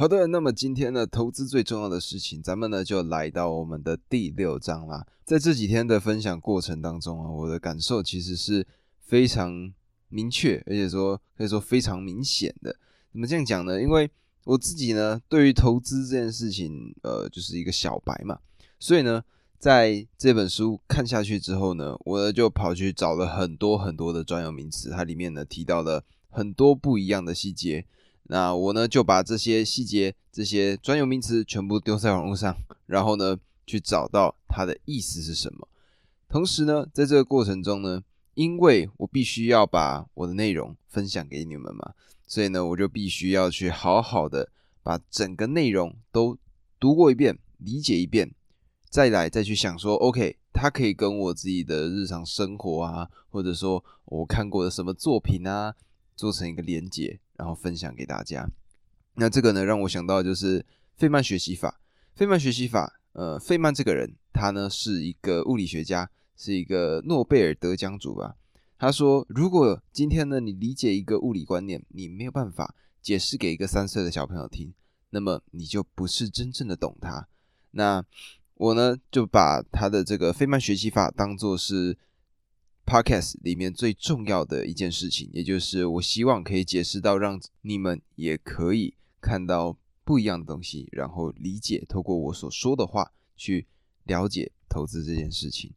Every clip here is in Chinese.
好的，那么今天呢，投资最重要的事情，咱们呢就来到我们的第六章啦。在这几天的分享过程当中啊，我的感受其实是非常明确，而且说可以说非常明显的。怎么这样讲呢？因为我自己呢，对于投资这件事情，呃，就是一个小白嘛，所以呢，在这本书看下去之后呢，我呢就跑去找了很多很多的专有名词，它里面呢提到了很多不一样的细节。那我呢就把这些细节、这些专有名词全部丢在网络上，然后呢去找到它的意思是什么。同时呢，在这个过程中呢，因为我必须要把我的内容分享给你们嘛，所以呢，我就必须要去好好的把整个内容都读过一遍、理解一遍，再来再去想说，OK，它可以跟我自己的日常生活啊，或者说我看过的什么作品啊，做成一个连结。然后分享给大家。那这个呢，让我想到就是费曼学习法。费曼学习法，呃，费曼这个人，他呢是一个物理学家，是一个诺贝尔得奖主吧。他说，如果今天呢，你理解一个物理观念，你没有办法解释给一个三岁的小朋友听，那么你就不是真正的懂他。那我呢，就把他的这个费曼学习法当做是。Podcast 里面最重要的一件事情，也就是我希望可以解释到，让你们也可以看到不一样的东西，然后理解，透过我所说的话去了解投资这件事情。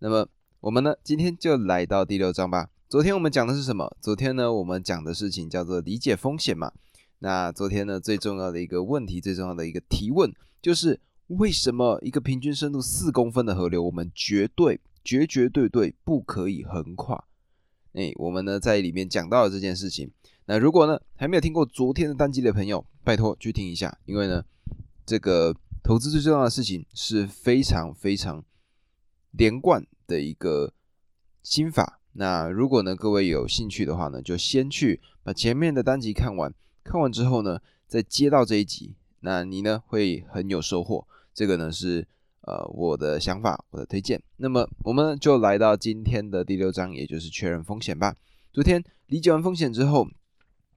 那么我们呢，今天就来到第六章吧。昨天我们讲的是什么？昨天呢，我们讲的事情叫做理解风险嘛。那昨天呢，最重要的一个问题，最重要的一个提问，就是为什么一个平均深度四公分的河流，我们绝对。绝绝对对不可以横跨。哎，我们呢在里面讲到了这件事情。那如果呢还没有听过昨天的单机的朋友，拜托去听一下，因为呢这个投资最重要的事情是非常非常连贯的一个心法。那如果呢各位有兴趣的话呢，就先去把前面的单集看完，看完之后呢再接到这一集，那你呢会很有收获。这个呢是。呃，我的想法，我的推荐。那么，我们就来到今天的第六章，也就是确认风险吧。昨天理解完风险之后，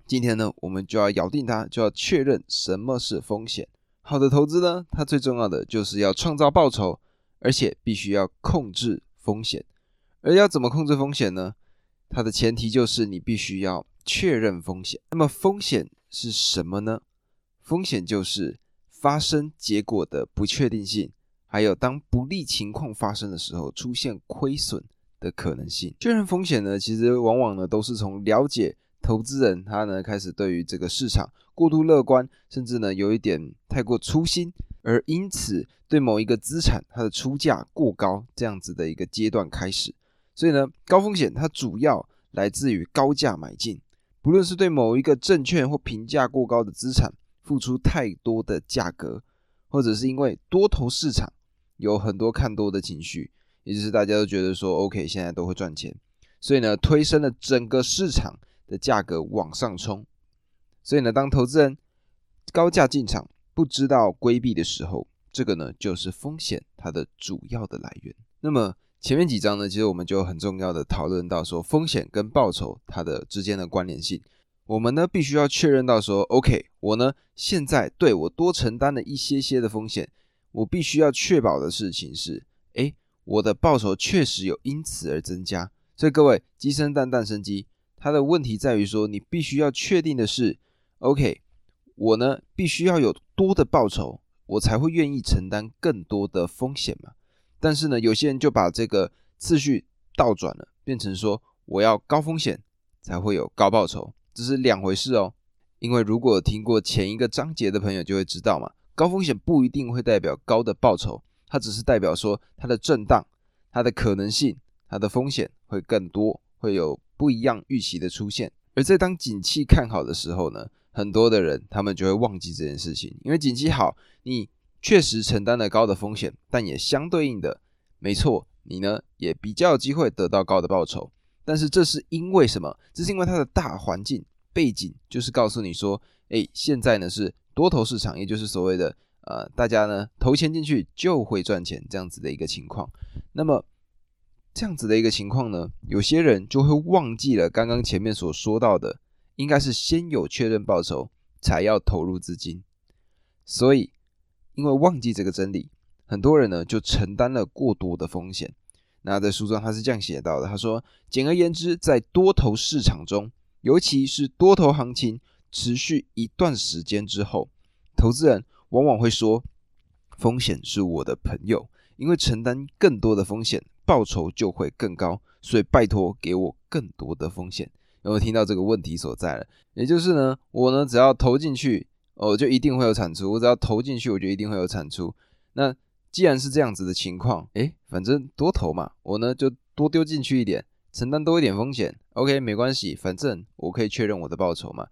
今天呢，我们就要咬定它，就要确认什么是风险。好的投资呢，它最重要的就是要创造报酬，而且必须要控制风险。而要怎么控制风险呢？它的前提就是你必须要确认风险。那么，风险是什么呢？风险就是发生结果的不确定性。还有，当不利情况发生的时候，出现亏损的可能性。确认风险呢，其实往往呢都是从了解投资人他呢开始对于这个市场过度乐观，甚至呢有一点太过粗心，而因此对某一个资产它的出价过高这样子的一个阶段开始。所以呢，高风险它主要来自于高价买进，不论是对某一个证券或评价过高的资产付出太多的价格，或者是因为多头市场。有很多看多的情绪，也就是大家都觉得说，OK，现在都会赚钱，所以呢，推升了整个市场的价格往上冲。所以呢，当投资人高价进场，不知道规避的时候，这个呢就是风险它的主要的来源。那么前面几章呢，其实我们就很重要的讨论到说，风险跟报酬它的之间的关联性。我们呢必须要确认到说，OK，我呢现在对我多承担了一些些的风险。我必须要确保的事情是，哎，我的报酬确实有因此而增加。所以各位，鸡生蛋，蛋生鸡，它的问题在于说，你必须要确定的是，OK，我呢必须要有多的报酬，我才会愿意承担更多的风险嘛。但是呢，有些人就把这个次序倒转了，变成说我要高风险才会有高报酬，这是两回事哦。因为如果听过前一个章节的朋友就会知道嘛。高风险不一定会代表高的报酬，它只是代表说它的震荡、它的可能性、它的风险会更多，会有不一样预期的出现。而在当景气看好的时候呢，很多的人他们就会忘记这件事情，因为景气好，你确实承担了高的风险，但也相对应的，没错，你呢也比较有机会得到高的报酬。但是这是因为什么？这是因为它的大环境背景就是告诉你说，哎，现在呢是。多头市场，也就是所谓的呃，大家呢投钱进去就会赚钱这样子的一个情况。那么这样子的一个情况呢，有些人就会忘记了刚刚前面所说到的，应该是先有确认报酬才要投入资金。所以因为忘记这个真理，很多人呢就承担了过多的风险。那在书中他是这样写到的，他说：简而言之，在多头市场中，尤其是多头行情持续一段时间之后，投资人往往会说，风险是我的朋友，因为承担更多的风险，报酬就会更高，所以拜托给我更多的风险。有没有听到这个问题所在了？也就是呢，我呢只要投进去，哦，就一定会有产出；我只要投进去，我就一定会有产出。那既然是这样子的情况，诶，反正多投嘛，我呢就多丢进去一点，承担多一点风险。OK，没关系，反正我可以确认我的报酬嘛。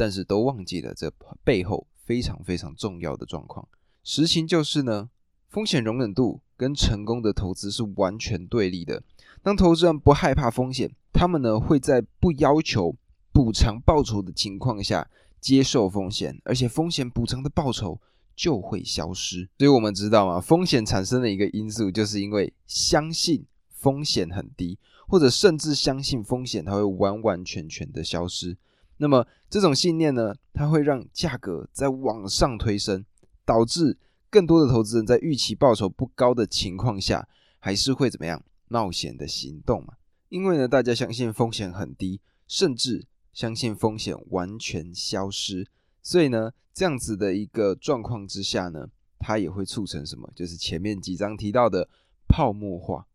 但是都忘记了这背后非常非常重要的状况。实情就是呢，风险容忍度跟成功的投资是完全对立的。当投资人不害怕风险，他们呢会在不要求补偿报酬的情况下接受风险，而且风险补偿的报酬就会消失。所以我们知道嘛，风险产生的一个因素，就是因为相信风险很低，或者甚至相信风险它会完完全全的消失。那么这种信念呢，它会让价格在往上推升，导致更多的投资人在预期报酬不高的情况下，还是会怎么样冒险的行动嘛？因为呢，大家相信风险很低，甚至相信风险完全消失，所以呢，这样子的一个状况之下呢，它也会促成什么？就是前面几章提到的泡沫化。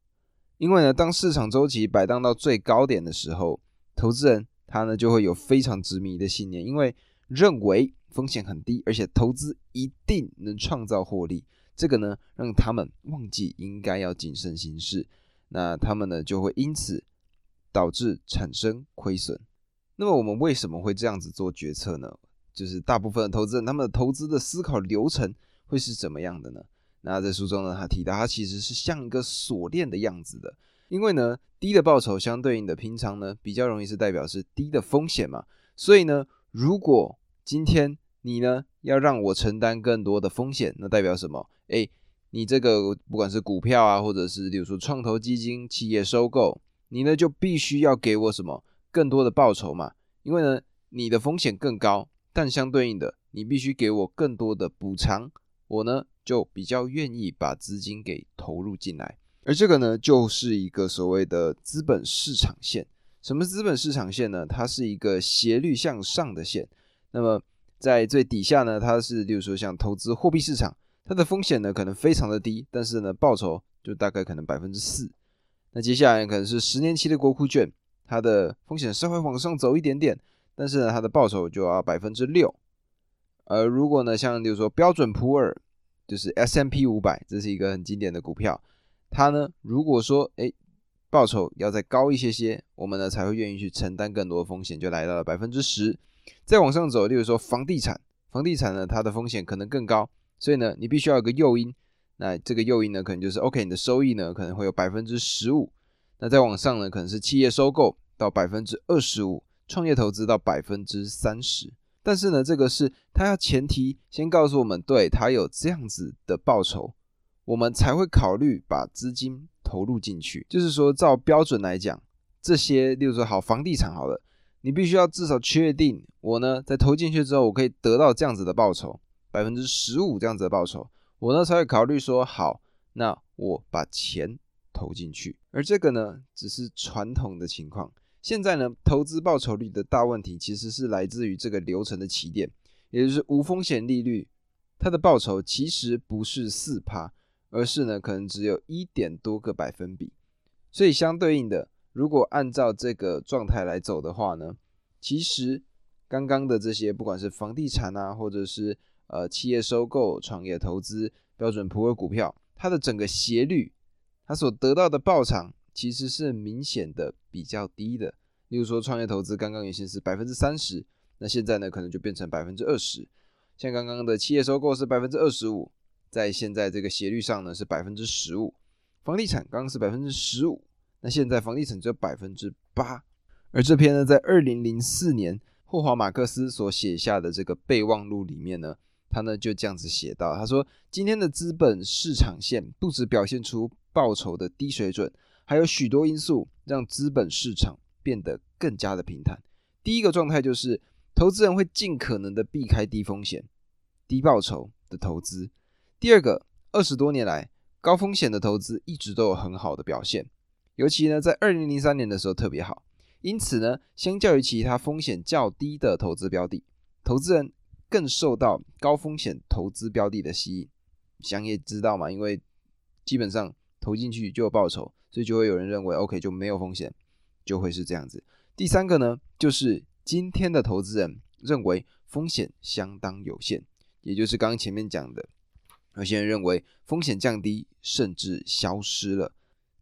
因为呢，当市场周期摆荡到最高点的时候，投资人。他呢就会有非常执迷的信念，因为认为风险很低，而且投资一定能创造获利。这个呢让他们忘记应该要谨慎行事，那他们呢就会因此导致产生亏损。那么我们为什么会这样子做决策呢？就是大部分的投资人他们的投资的思考流程会是怎么样的呢？那在书中呢他提到，它其实是像一个锁链的样子的。因为呢，低的报酬相对应的平常呢，比较容易是代表是低的风险嘛。所以呢，如果今天你呢要让我承担更多的风险，那代表什么？哎，你这个不管是股票啊，或者是比如说创投基金、企业收购，你呢就必须要给我什么更多的报酬嘛。因为呢，你的风险更高，但相对应的，你必须给我更多的补偿，我呢就比较愿意把资金给投入进来。而这个呢，就是一个所谓的资本市场线。什么资本市场线呢？它是一个斜率向上的线。那么在最底下呢，它是，例如说像投资货币市场，它的风险呢可能非常的低，但是呢报酬就大概可能百分之四。那接下来可能是十年期的国库券，它的风险稍微往上走一点点，但是呢它的报酬就要百分之六。而如果呢像，例如说标准普尔，就是 S M P 五百，这是一个很经典的股票。它呢，如果说哎，报酬要再高一些些，我们呢才会愿意去承担更多的风险，就来到了百分之十。再往上走，例如说房地产，房地产呢它的风险可能更高，所以呢你必须要有个诱因。那这个诱因呢，可能就是 OK，你的收益呢可能会有百分之十五。那再往上呢，可能是企业收购到百分之二十五，创业投资到百分之三十。但是呢，这个是它要前提先告诉我们，对它有这样子的报酬。我们才会考虑把资金投入进去。就是说，照标准来讲，这些，例如说好房地产好了，你必须要至少确定，我呢在投进去之后，我可以得到这样子的报酬，百分之十五这样子的报酬，我呢才会考虑说，好，那我把钱投进去。而这个呢，只是传统的情况。现在呢，投资报酬率的大问题，其实是来自于这个流程的起点，也就是无风险利率，它的报酬其实不是四趴。而是呢，可能只有一点多个百分比，所以相对应的，如果按照这个状态来走的话呢，其实刚刚的这些，不管是房地产啊，或者是呃企业收购、创业投资、标准普尔股票，它的整个斜率，它所得到的报偿其实是明显的比较低的。例如说创业投资，刚刚原先是百分之三十，那现在呢，可能就变成百分之二十。像刚刚的企业收购是百分之二十五。在现在这个斜率上呢是百分之十五，房地产刚刚是百分之十五，那现在房地产只有百分之八。而这篇呢，在二零零四年霍华马克思所写下的这个备忘录里面呢，他呢就这样子写到，他说今天的资本市场线不只表现出报酬的低水准，还有许多因素让资本市场变得更加的平坦。第一个状态就是投资人会尽可能的避开低风险、低报酬。的投资。第二个，二十多年来高风险的投资一直都有很好的表现，尤其呢在二零零三年的时候特别好。因此呢，相较于其他风险较低的投资标的，投资人更受到高风险投资标的的吸引。想也知道嘛，因为基本上投进去就有报酬，所以就会有人认为 OK 就没有风险，就会是这样子。第三个呢，就是今天的投资人认为风险相当有限，也就是刚刚前面讲的，有些人认为风险降低甚至消失了。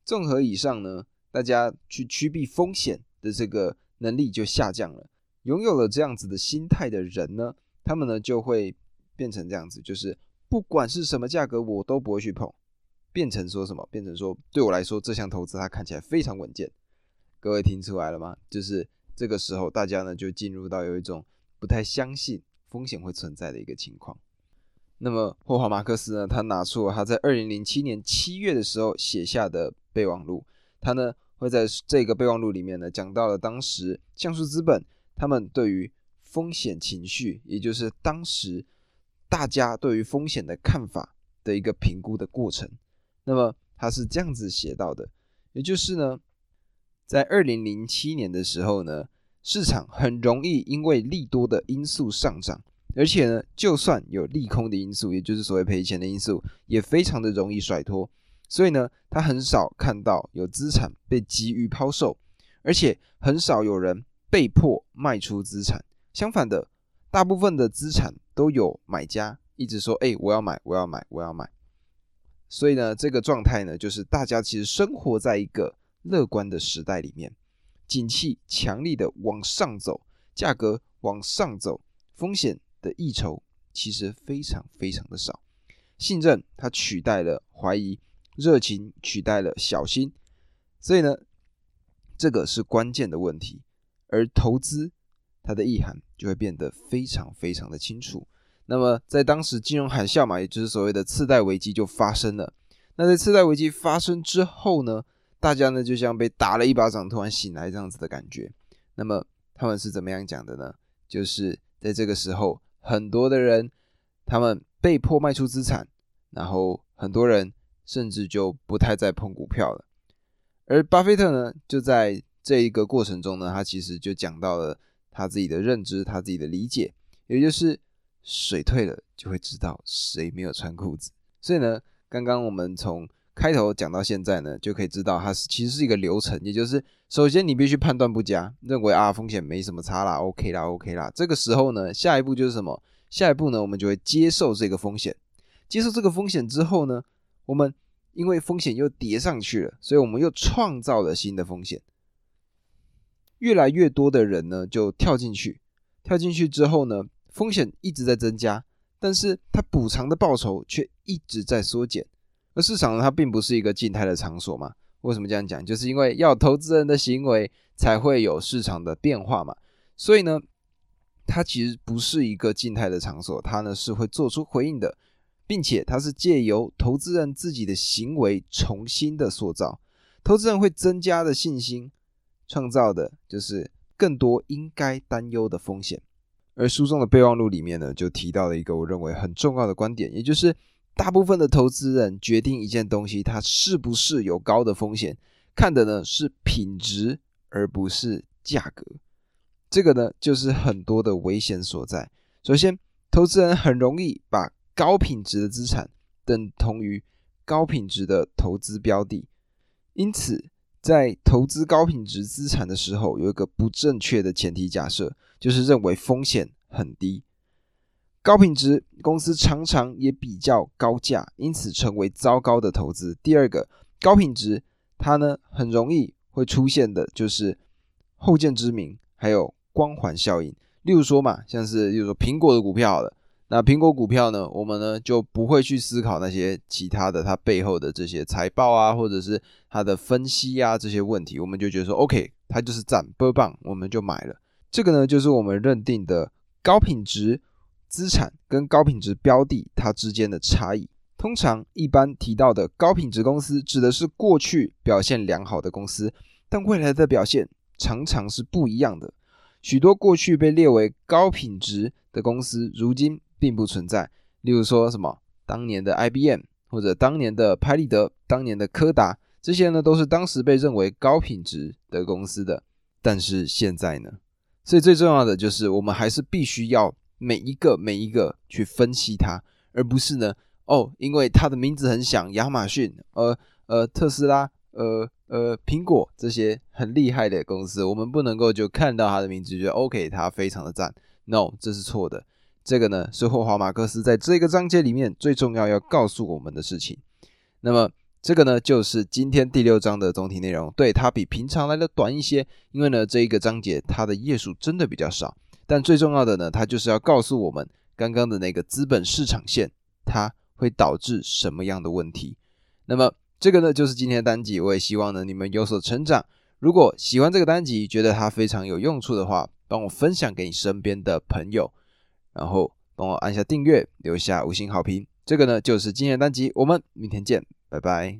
综合以上呢，大家去趋避风险。的这个能力就下降了。拥有了这样子的心态的人呢，他们呢就会变成这样子，就是不管是什么价格，我都不会去碰。变成说什么？变成说，对我来说，这项投资它看起来非常稳健。各位听出来了吗？就是这个时候，大家呢就进入到有一种不太相信风险会存在的一个情况。那么霍华马克思呢，他拿出了他在二零零七年七月的时候写下的备忘录，他呢。会在这个备忘录里面呢，讲到了当时橡树资本他们对于风险情绪，也就是当时大家对于风险的看法的一个评估的过程。那么他是这样子写到的，也就是呢，在二零零七年的时候呢，市场很容易因为利多的因素上涨，而且呢，就算有利空的因素，也就是所谓赔钱的因素，也非常的容易甩脱。所以呢，他很少看到有资产被急于抛售，而且很少有人被迫卖出资产。相反的，大部分的资产都有买家一直说：“哎，我要买，我要买，我要买。”所以呢，这个状态呢，就是大家其实生活在一个乐观的时代里面，景气强力的往上走，价格往上走，风险的溢酬其实非常非常的少，信任它取代了怀疑。热情取代了小心，所以呢，这个是关键的问题。而投资它的意涵就会变得非常非常的清楚。那么在当时金融海啸嘛，也就是所谓的次贷危机就发生了。那在次贷危机发生之后呢，大家呢就像被打了一巴掌，突然醒来这样子的感觉。那么他们是怎么样讲的呢？就是在这个时候，很多的人他们被迫卖出资产，然后很多人。甚至就不太再碰股票了，而巴菲特呢，就在这一个过程中呢，他其实就讲到了他自己的认知，他自己的理解，也就是水退了就会知道谁没有穿裤子。所以呢，刚刚我们从开头讲到现在呢，就可以知道它是其实是一个流程，也就是首先你必须判断不佳，认为啊风险没什么差啦，OK 啦，OK 啦。这个时候呢，下一步就是什么？下一步呢，我们就会接受这个风险，接受这个风险之后呢？我们因为风险又叠上去了，所以我们又创造了新的风险。越来越多的人呢就跳进去，跳进去之后呢，风险一直在增加，但是它补偿的报酬却一直在缩减。而市场呢，它并不是一个静态的场所嘛？为什么这样讲？就是因为要投资人的行为才会有市场的变化嘛。所以呢，它其实不是一个静态的场所，它呢是会做出回应的。并且它是借由投资人自己的行为重新的塑造，投资人会增加的信心，创造的就是更多应该担忧的风险。而书中的备忘录里面呢，就提到了一个我认为很重要的观点，也就是大部分的投资人决定一件东西它是不是有高的风险，看的呢是品质而不是价格。这个呢就是很多的危险所在。首先，投资人很容易把高品质的资产等同于高品质的投资标的，因此在投资高品质资产的时候，有一个不正确的前提假设，就是认为风险很低。高品质公司常常也比较高价，因此成为糟糕的投资。第二个，高品质它呢很容易会出现的就是后见之明，还有光环效应。例如说嘛，像是例如说苹果的股票好了。那苹果股票呢？我们呢就不会去思考那些其他的它背后的这些财报啊，或者是它的分析啊这些问题，我们就觉得说，OK，它就是涨波棒，我们就买了。这个呢就是我们认定的高品质资产跟高品质标的它之间的差异。通常一般提到的高品质公司，指的是过去表现良好的公司，但未来的表现常常是不一样的。许多过去被列为高品质的公司，如今并不存在，例如说什么当年的 IBM 或者当年的拍立得、当年的柯达，这些呢都是当时被认为高品质的公司的。但是现在呢？所以最重要的就是我们还是必须要每一个每一个去分析它，而不是呢哦，因为它的名字很响，亚马逊、呃呃特斯拉、呃呃苹果这些很厉害的公司，我们不能够就看到它的名字觉得 OK，它非常的赞。No，这是错的。这个呢是霍华马克思在这个章节里面最重要要告诉我们的事情。那么。这个呢，就是今天第六章的总体内容。对它比平常来的短一些，因为呢，这一个章节它的页数真的比较少。但最重要的呢，它就是要告诉我们刚刚的那个资本市场线，它会导致什么样的问题。那么这个呢，就是今天的单集。我也希望呢，你们有所成长。如果喜欢这个单集，觉得它非常有用处的话，帮我分享给你身边的朋友，然后帮我按下订阅，留下五星好评。这个呢，就是今天的单集。我们明天见。拜拜。